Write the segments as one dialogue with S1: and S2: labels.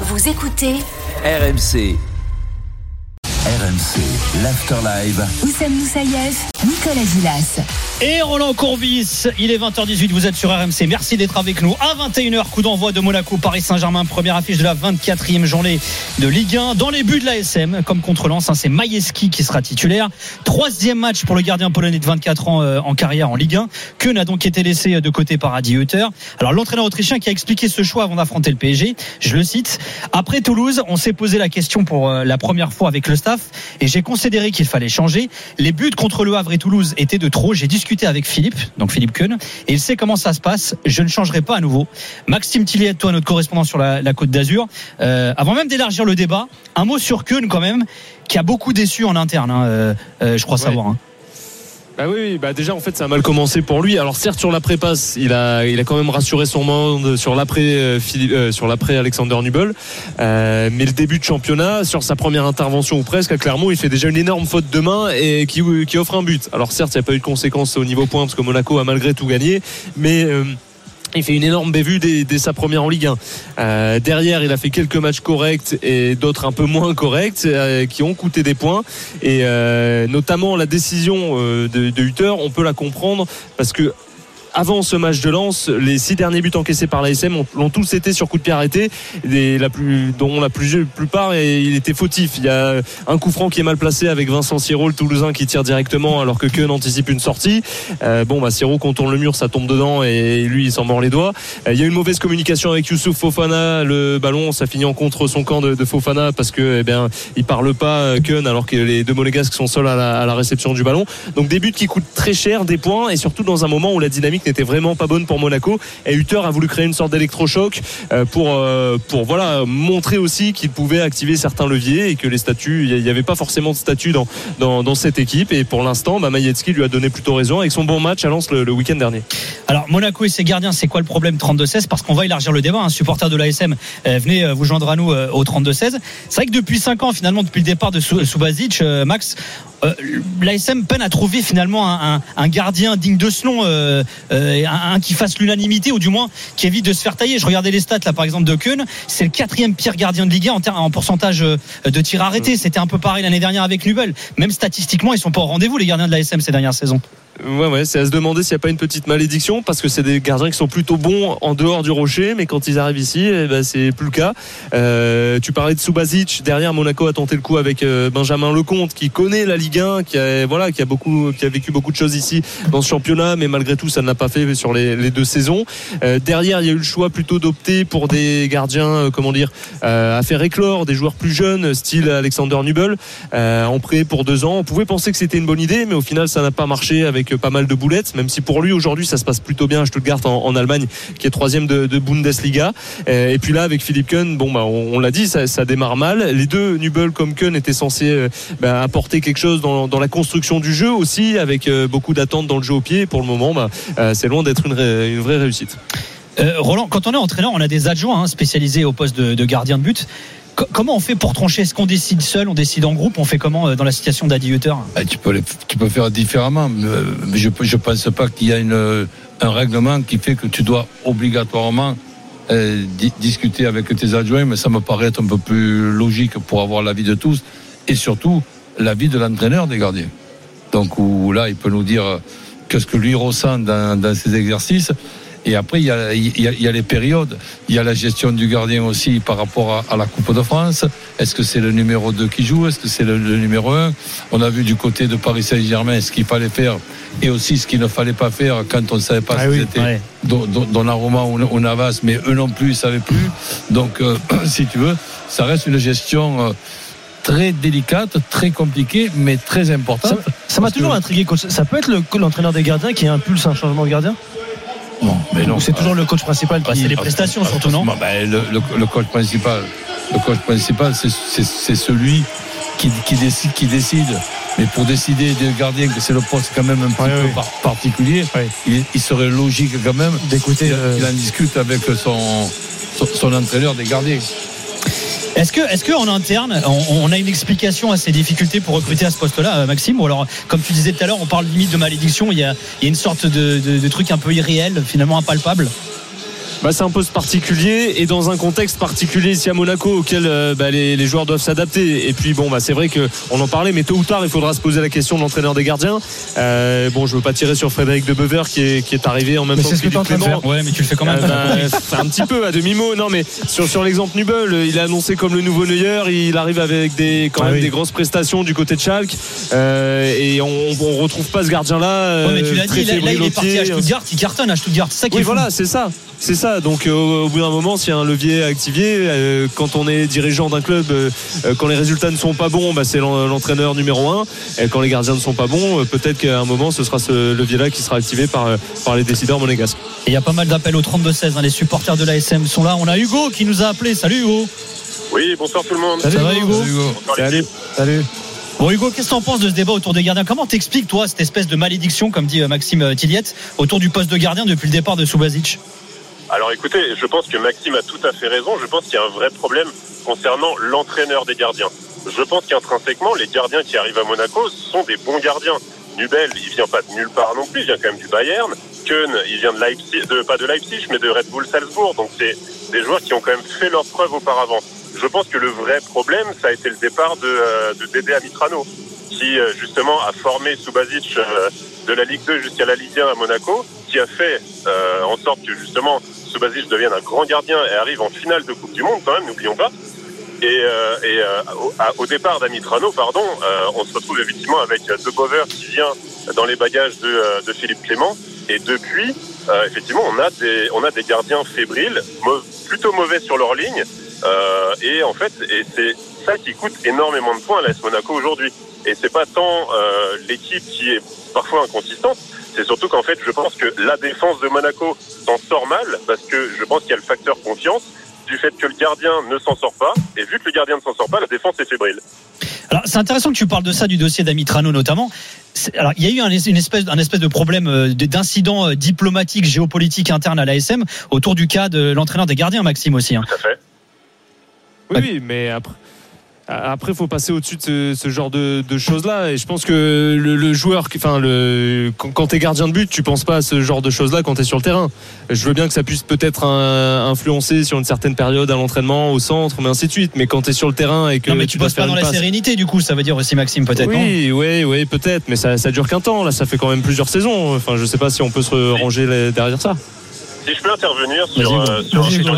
S1: Vous écoutez
S2: RMC. RMC, l'Afterlive.
S1: Oussem Moussaïef, Nicolas Gilas.
S3: Et Roland Courbis, il est 20h18, vous êtes sur RMC. Merci d'être avec nous. À 21h, coup d'envoi de Monaco, Paris Saint-Germain, première affiche de la 24e journée de Ligue 1. Dans les buts de la SM, comme contre Lens, hein, c'est Majeski qui sera titulaire. Troisième match pour le gardien polonais de 24 ans euh, en carrière en Ligue 1. Que n'a donc été laissé de côté par Adi Hutter. Alors l'entraîneur autrichien qui a expliqué ce choix avant d'affronter le PSG, je le cite. Après Toulouse, on s'est posé la question pour euh, la première fois avec le staff et j'ai considéré qu'il fallait changer. Les buts contre le Havre et Toulouse étaient de trop. J'ai discuté avec Philippe, donc Philippe Kuhn, et il sait comment ça se passe. Je ne changerai pas à nouveau. Maxime Tilliet, toi, notre correspondant sur la, la Côte d'Azur, euh, avant même d'élargir le débat, un mot sur Kuhn quand même, qui a beaucoup déçu en interne, hein, euh, euh, je crois
S4: Ouais.
S3: savoir. hein.
S4: Bah oui, bah déjà en fait ça a mal commencé pour lui. Alors certes sur l'après passe, il a il a quand même rassuré son monde sur l'après euh, euh, sur Alexander Nubel. Euh, mais le début de championnat, sur sa première intervention ou presque à Clermont, il fait déjà une énorme faute de main et qui qui offre un but. Alors certes, il n'y a pas eu de conséquences au niveau point parce que Monaco a malgré tout gagné, mais euh, il fait une énorme bévue dès, sa première en Ligue 1. Euh, derrière, il a fait quelques matchs corrects et d'autres un peu moins corrects euh, qui ont coûté des points. Et euh, notamment la décision de, de Hutter, on peut la comprendre parce que avant ce match de Lens, les six derniers buts encaissés par l'ASM ont- l'ont tous été sur coup de pied arrêté, et la plus, dont la plupart et il était fautif. Il y a un coup franc qui est mal placé avec Vincent Siro, le Toulousain, qui tire directement alors que Keun anticipe une sortie. Euh, bon, bah Siro contourne le mur, ça tombe dedans et lui il s'en mord les doigts. Euh, il y a une mauvaise communication avec Youssouf Fofana, le ballon, ça finit en contre son camp de, Fofana parce que eh bien il parle pas euh, Keun alors que les deux monégasques sont seuls à à la réception du ballon. Donc des buts qui coûtent très cher, des points et surtout dans un moment où la dynamique n'était vraiment pas bonne pour Monaco. Et Hutter a voulu créer une sorte d'électrochoc euh, pour euh, pour voilà montrer aussi qu'il pouvait activer certains leviers et que les statuts, il n'y avait pas forcément de statut dans, dans cette équipe. Et pour l'instant, bah, lui a donné plutôt raison avec son bon match à Lens le, week-end dernier.
S3: Alors Monaco et ses gardiens, c'est quoi le problème 32-16 Parce qu'on va élargir le débat. Un supporter de l'ASM, euh, venez vous joindre à nous au 32-16. C'est vrai que depuis 5 ans, finalement, depuis le départ de Subasic, Max, l'ASM peine à trouver finalement un, gardien digne de ce nom, euh, un, un qui fasse l'unanimité ou du moins qui évite de se faire tailler. Je regardais les stats là par exemple de Keun, c'est le quatrième pire gardien de Ligue 1 en, en pourcentage euh, de tirs arrêtés. C'était un peu pareil l'année dernière avec Nubel. Même statistiquement, ils sont pas au rendez-vous les gardiens de l'ASM ces dernières saisons.
S4: Ouais, ouais, c'est à se demander s'il n'y a pas une petite malédiction parce que c'est des gardiens qui sont plutôt bons en dehors du rocher, mais quand ils arrivent ici, eh ben, c'est plus le cas. Euh, tu parlais de Subasic, derrière Monaco a tenté le coup avec euh, Benjamin Lecomte qui connaît la Ligue 1, qui a, voilà, qui a beaucoup, qui a vécu beaucoup de choses ici dans ce championnat, mais malgré tout, ça ne l'a pas fait sur les, deux saisons. Euh, derrière, il y a eu le choix plutôt d'opter pour des gardiens, comment dire, à faire éclore, des joueurs plus jeunes, style Alexander Nubel, en prêt pour deux ans. On pouvait penser que c'était une bonne idée, mais au final, ça n'a pas marché avec euh, pas mal de boulettes, même si pour lui, aujourd'hui, ça se passe plutôt bien à Stuttgart en, en Allemagne, qui est troisième de, de Bundesliga. Euh, et puis là, avec Philippe Kuhn, bon, bah, on, l'a dit, ça, démarre mal. Les deux, Nubel comme Kuhn, étaient censés euh, bah, apporter quelque chose dans, la construction du jeu aussi, avec euh, beaucoup d'attentes dans le jeu au pied. Pour le moment, bah, c'est loin d'être une, vraie réussite.
S3: Roland, quand on est entraîneur, on a des adjoints hein, spécialisés au poste de gardien de but. Co- comment on fait pour trancher? Est-ce qu'on décide seul, on décide en groupe On fait comment euh, dans la situation d'Adi Hutter?
S5: Ah, tu, peux, faire différemment, mais je ne pense pas qu'il y a un règlement qui fait que tu dois obligatoirement euh, di- discuter avec tes adjoints, mais ça me paraît être un peu plus logique pour avoir l'avis de tous, et surtout l'avis de l'entraîneur des gardiens. Donc où là, il peut nous dire euh, qu'est-ce que lui ressent dans, dans ses exercices. Et après, il y, a, il, y a, il y a les périodes. Il y a la gestion du gardien aussi par rapport à, à la Coupe de France. Est-ce que c'est le numéro 2 qui joue? Est-ce que c'est le, le numéro 1 On a vu du côté de Paris Saint-Germain ce qu'il fallait faire et aussi ce qu'il ne fallait pas faire quand on ne savait pas
S3: Ah
S5: si
S3: oui,
S5: c'était
S3: ouais.
S5: Don- Don- Donnarumma ou ou Navas, mais eux non plus, ils ne savaient plus. Donc, euh, si tu veux, ça reste une gestion euh, très délicate, très compliquée, mais très importante.
S6: Ça m'a toujours
S5: que-
S6: intrigué, coach. Ça peut être le- l'entraîneur des gardiens qui impulse un changement de gardien?
S5: Non, mais non.
S6: Ou c'est toujours le coach principal
S3: Bah,
S6: qui
S3: c'est les prestations surtout, non
S5: Bah, bah, le, le- le coach principal, le coach principal, c'est- celui qui, qui décide, qui décide. Mais pour décider des gardiens, que c'est le poste quand même un petit peu particulier, il, il serait logique quand même
S6: D'écouter.
S5: qu'il
S6: euh,
S5: qu'il en discute avec son, son, son entraîneur des gardiens.
S3: Est-ce que, est-ce que en interne, on, a une explication à ces difficultés pour recruter à ce poste-là, euh, Maxime? Ou alors, comme tu disais tout à l'heure, on parle limite de malédiction. Il y a, une sorte de, de- de truc un peu irréel, finalement impalpable?
S4: Bah, c'est un poste particulier et dans un contexte particulier ici à Monaco auquel euh, bah, les, les joueurs doivent s'adapter. Et puis bon, bah, c'est vrai qu'on en parlait, mais tôt ou tard, il faudra se poser la question de l'entraîneur des gardiens. Euh, bon, je veux pas tirer sur Frédéric de Bever qui est, qui est arrivé en même
S6: Mais
S4: temps
S6: que
S4: Philippe
S6: en train de
S4: Clément.
S6: faire.
S3: Ouais, mais tu le fais quand même.
S4: Euh, bah, un petit peu à demi-mot, non mais sur, sur l'exemple Nubel, il est annoncé comme le nouveau Neuer, il arrive avec des, quand
S6: Ah
S4: même
S6: oui.
S4: des grosses prestations du côté de Schalke et on, on retrouve pas ce gardien-là.
S3: Ouais, mais tu l'as dit, là, là, il est parti à Stuttgart, il cartonne à Stuttgart. C'est ça qui
S4: Oui,
S3: est
S4: voilà, c'est ça. C'est ça. Donc, euh, au bout d'un moment, s'il y a un levier à activer, euh, quand on est dirigeant d'un club, euh, quand les résultats ne sont pas bons, bah, c'est l'en- l'entraîneur numéro un. Et quand les gardiens ne sont pas bons, euh, peut-être qu'à un moment, ce sera ce levier-là qui sera activé par, par les décideurs monégasques.
S3: Et il y a pas mal d'appels au 32-16. hein, les supporters de l'ASM sont là. On a Hugo qui nous a appelé. Salut Hugo.
S7: Oui, bonsoir tout le monde.
S3: Ça va Hugo
S4: Salut.
S6: Salut.
S3: Bon Hugo, qu'est-ce que t'en penses de ce débat autour des gardiens? Comment t'expliques toi cette espèce de malédiction, comme dit Maxime Tilliette, autour du poste de gardien depuis le départ de Subasic?
S7: Alors écoutez, je pense que Maxime a tout à fait raison. Je pense qu'il y a un vrai problème concernant l'entraîneur des gardiens. Je pense qu'intrinsèquement, les gardiens qui arrivent à Monaco sont des bons gardiens. Nubel, il vient pas de nulle part non plus, il vient quand même du Bayern. Keun, il vient de Leipzig, de, pas de Leipzig, mais de Red Bull Salzbourg. Donc c'est des joueurs qui ont quand même fait leurs preuves auparavant. Je pense que le vrai problème, ça a été le départ de, euh, de Dédé Amitrano, qui euh, justement a formé Subasic euh, de la Ligue 2 jusqu'à la Ligue 1 à Monaco, qui a fait euh, en sorte que justement Subasic devienne un grand gardien et arrive en finale de Coupe du Monde quand même, n'oublions pas. Et, euh, euh, au, au départ d'Amitrano, pardon, euh, on se retrouve effectivement avec De Bover qui vient dans les bagages de, Philippe Clément. Et depuis, effectivement, on a des gardiens fébriles, plutôt mauvais sur leur ligne. Et en fait, et c'est ça qui coûte énormément de points à l'AS Monaco aujourd'hui. Et c'est pas tant euh, l'équipe qui est parfois inconsistante, c'est surtout qu'en fait, je pense que la défense de Monaco s'en sort mal parce que je pense qu'il y a le facteur confiance du fait que le gardien ne s'en sort pas. Et vu que le gardien ne s'en sort pas, la défense est fébrile.
S3: Alors c'est intéressant que tu parles de ça du dossier d'Amitrano notamment. Alors il y a eu un, une espèce, un espèce de problème euh, de- d'incident euh, diplomatique, géopolitique interne à l'ASM autour du cas de l'entraîneur des gardiens, Maxime aussi. hein.
S7: Tout à fait.
S4: Oui, oui, mais après. Après, faut passer au-dessus de ce, ce genre de, de choses-là. Et je pense que le, le joueur, enfin, le, quand, quand t'es gardien de but, tu penses pas à ce genre de choses-là quand t'es sur le terrain. Je veux bien que ça puisse peut-être influencer sur une certaine période à l'entraînement, au centre, mais ainsi de suite. Mais quand t'es sur le terrain et que
S3: Non mais
S4: tu
S3: tu bosses pas dans la
S4: passe-
S3: sérénité du coup, ça veut dire aussi Maxime peut-être.
S4: Oui, oui, oui, peut-être, mais ça, ça dure qu'un temps. Là, ça fait quand même plusieurs saisons. Enfin, je sais pas si on peut se ranger derrière ça.
S7: Si je peux intervenir sur, euh, sur, sur l'histoire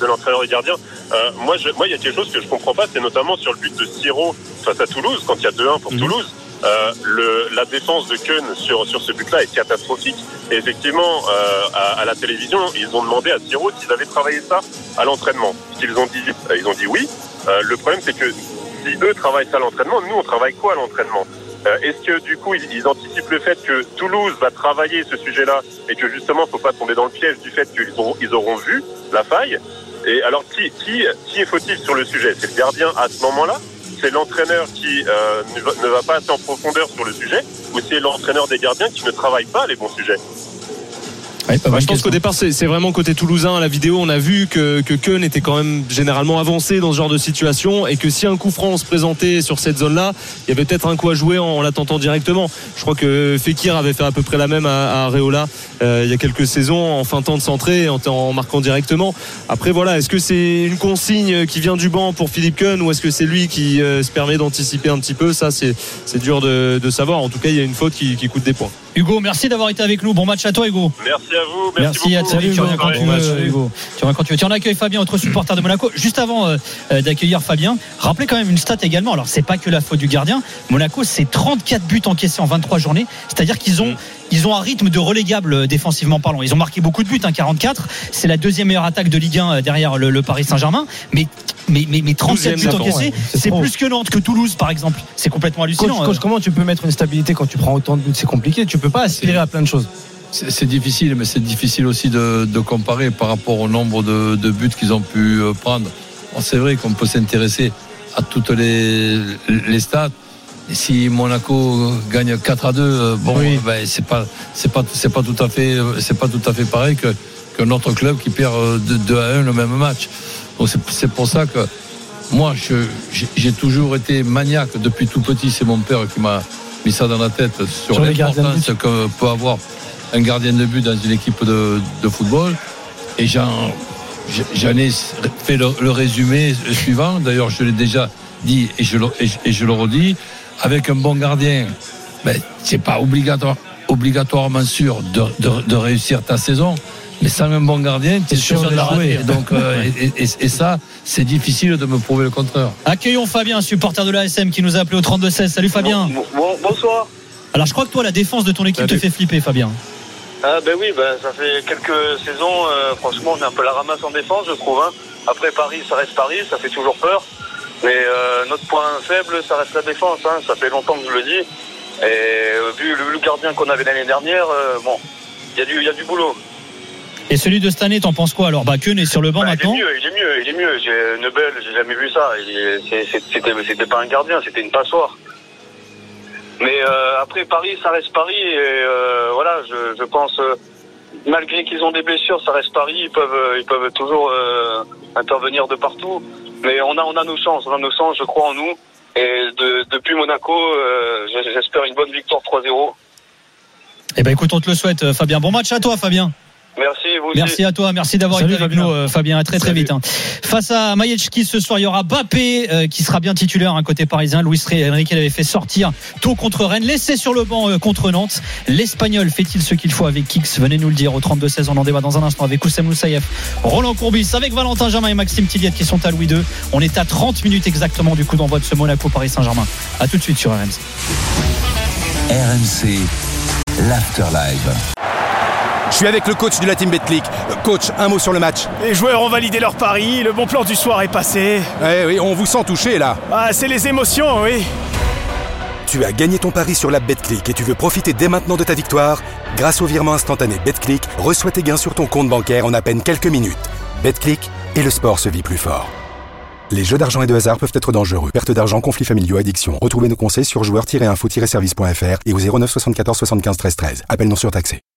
S7: de l'entraîneur des gardiens, euh, moi, je- moi, il y a quelque chose que je comprends pas, c'est notamment sur le but de Siro face à Toulouse, quand il y a 2-1 pour
S4: Mhm.
S7: Toulouse. Euh, le, la défense de Keun sur, sur ce but-là est catastrophique. Et effectivement, euh, à, à la télévision, ils ont demandé à Siro s'ils avaient travaillé ça à l'entraînement. Qu'ils ont dit, euh, ils ont dit oui. Euh, le problème, c'est que si eux travaillent ça à l'entraînement, nous, on travaille quoi à l'entraînement? Est-ce que du coup, ils, anticipent le fait que Toulouse va travailler ce sujet-là et que justement, faut pas tomber dans le piège du fait qu'ils auront, vu la faille Et alors, qui, qui, qui est fautif sur le sujet? C'est le gardien à ce moment-là? C'est l'entraîneur qui euh, ne va pas assez en profondeur sur le sujet Ou c'est l'entraîneur des gardiens qui ne travaille pas les bons sujets?
S3: Ouais, mal
S4: je pense qu'au départ, c'est vraiment côté toulousain. À la vidéo, on a vu que, que Keun était quand même généralement avancé dans ce genre de situation et que si un coup franc se présentait sur cette zone-là, il y avait peut-être un coup à jouer en, en l'attentant directement. Je crois que Fekir avait fait à peu près la même à, à Areola euh, il y a quelques saisons en fin de temps de centrer, en, en marquant directement. Après, voilà, est-ce que c'est une consigne qui vient du banc pour Philippe Keun ou est-ce que c'est lui qui euh, se permet d'anticiper un petit peu? Ça, c'est c'est dur de, de savoir. En tout cas, il y a une faute qui, qui coûte des points.
S3: Hugo, merci d'avoir été avec nous. Bon match à toi Hugo.
S7: Merci à vous, merci,
S3: Merci, à toi. Tu reviens quand tu veux, Hugo. Tu reviens quand tu veux. Tiens, on accueille Fabien, autre supporter de Monaco. Juste avant euh, euh, d'accueillir Fabien, rappelez quand même une stat également. Alors, c'est pas que la faute du gardien. Monaco, c'est 34 buts encaissés en 23 journées. C'est-à-dire qu'ils ont, ils ont un rythme de relégable euh, défensivement parlant. Ils ont marqué beaucoup de buts, hein, 44. C'est la deuxième meilleure attaque de Ligue 1 euh, derrière le, le Paris Saint-Germain. Mais, mais, mais, mais 37 buts
S4: 12e
S3: encaissés,
S6: ouais. C'est
S3: plus que Nantes, que Toulouse, par exemple. C'est complètement hallucinant.
S6: Coach, coach,
S3: euh.
S6: comment tu peux mettre une stabilité quand tu prends autant de buts? C'est compliqué. Tu peux pas aspirer à plein de choses.
S5: C'est difficile, mais c'est difficile aussi de, de comparer par rapport au nombre de, de buts qu'ils ont pu prendre. Bon, c'est vrai qu'on peut s'intéresser à toutes les, les stats. Si Monaco gagne 4 à 2, euh, bon, ben, c'est pas, c'est pas, c'est pas tout à fait, c'est pas tout à fait pareil que qu'un autre club qui perd euh, 2, 2 à 1 le même match. Donc c'est, pour ça que moi, j'ai, toujours été maniaque depuis tout petit. C'est mon père qui m'a mis ça dans la tête sur,
S6: Sur
S5: l'importance que peut avoir un gardien de but dans une équipe de, de football. Et j'en, j'en ai fait le, le résumé suivant. D'ailleurs, je l'ai déjà dit et je le, et je- et je le redis. Avec un bon gardien, ben, c'est pas obligatoire, obligatoirement sûr de, de- de réussir ta saison. Mais sans un bon gardien, tu es sûr, de la jouer. Et Donc, euh, et, et- et ça, c'est difficile de me prouver le contraire.
S3: Accueillons Fabien, supporter de l'ASM qui nous a appelé au 32-16. Salut Fabien.
S8: Bon, bonsoir.
S3: Alors je crois que toi, la défense de ton équipe te fait flipper, Fabien.
S8: Ah ben oui, ben, ça fait quelques saisons, euh, franchement, on est un peu la ramasse en défense, je trouve. hein. Après Paris, ça reste Paris, ça fait toujours peur. Mais euh, notre point faible, ça reste la défense. hein. Ça fait longtemps que je le dis. Et euh, vu le, le gardien qu'on avait l'année dernière, euh, bon, il y, a du- il y a du boulot.
S3: Et celui de cette année, t'en penses quoi alors? Bah, Keun est sur le banc
S8: Bah, il est
S3: maintenant.
S8: mieux, il est mieux, il est mieux. J'ai Nebel, j'ai jamais vu ça. C'était c'était pas un gardien, c'était une passoire. Mais euh, après Paris, ça reste Paris et euh, voilà, je, je pense euh, malgré qu'ils ont des blessures, ça reste Paris. Ils peuvent, ils peuvent toujours euh, intervenir de partout. Mais on a, on a nos chances, on a nos chances. Je crois en nous. Et de- depuis Monaco, euh, j'espère une bonne victoire 3-0.
S3: Eh ben écoute, on te le souhaite, euh, Fabien. Bon match à toi, Fabien.
S8: Merci vous aussi.
S3: Merci à toi, merci d'avoir
S6: Salut,
S3: été avec
S6: Fabien.
S3: nous, euh, Fabien. À très très
S4: Salut.
S3: vite. hein. Face à Majetski ce soir, il y aura Bappé euh, qui sera bien titulaire un côté parisien. Luis Enrique l'avait fait sortir tôt contre Rennes, laissé sur le banc euh, contre Nantes. L'Espagnol fait-il ce qu'il faut avec Kix Venez nous le dire au 32-16. On en débat dans un instant avec Oussem Moussaïef, Roland Courbis, avec Valentin Germain et Maxime Tilliette qui sont à Louis II. On est à 30 minutes exactement du coup d'envoi de ce Monaco Paris Saint-Germain. À tout de suite sur RMC.
S2: RMC, l'Afterlife.
S9: Je suis avec le coach de la team Betclic. Euh, Coach, un mot sur le match.
S10: Les joueurs ont validé leur pari, le bon plan du soir est passé.
S9: Eh oui, on vous sent touché là.
S10: Ah, c'est les émotions, oui.
S9: Tu as gagné ton pari sur la Betclic et tu veux profiter dès maintenant de ta victoire Grâce au virement instantané Betclic, reçois tes gains sur ton compte bancaire en à peine quelques minutes. Betclic et le sport se vit plus fort. Les jeux d'argent et de hasard peuvent être dangereux. Perte d'argent, conflits familiaux, addiction. Retrouvez nos conseils sur joueurs-info-service.fr et au 09 74 75 13 13. Appel non surtaxé.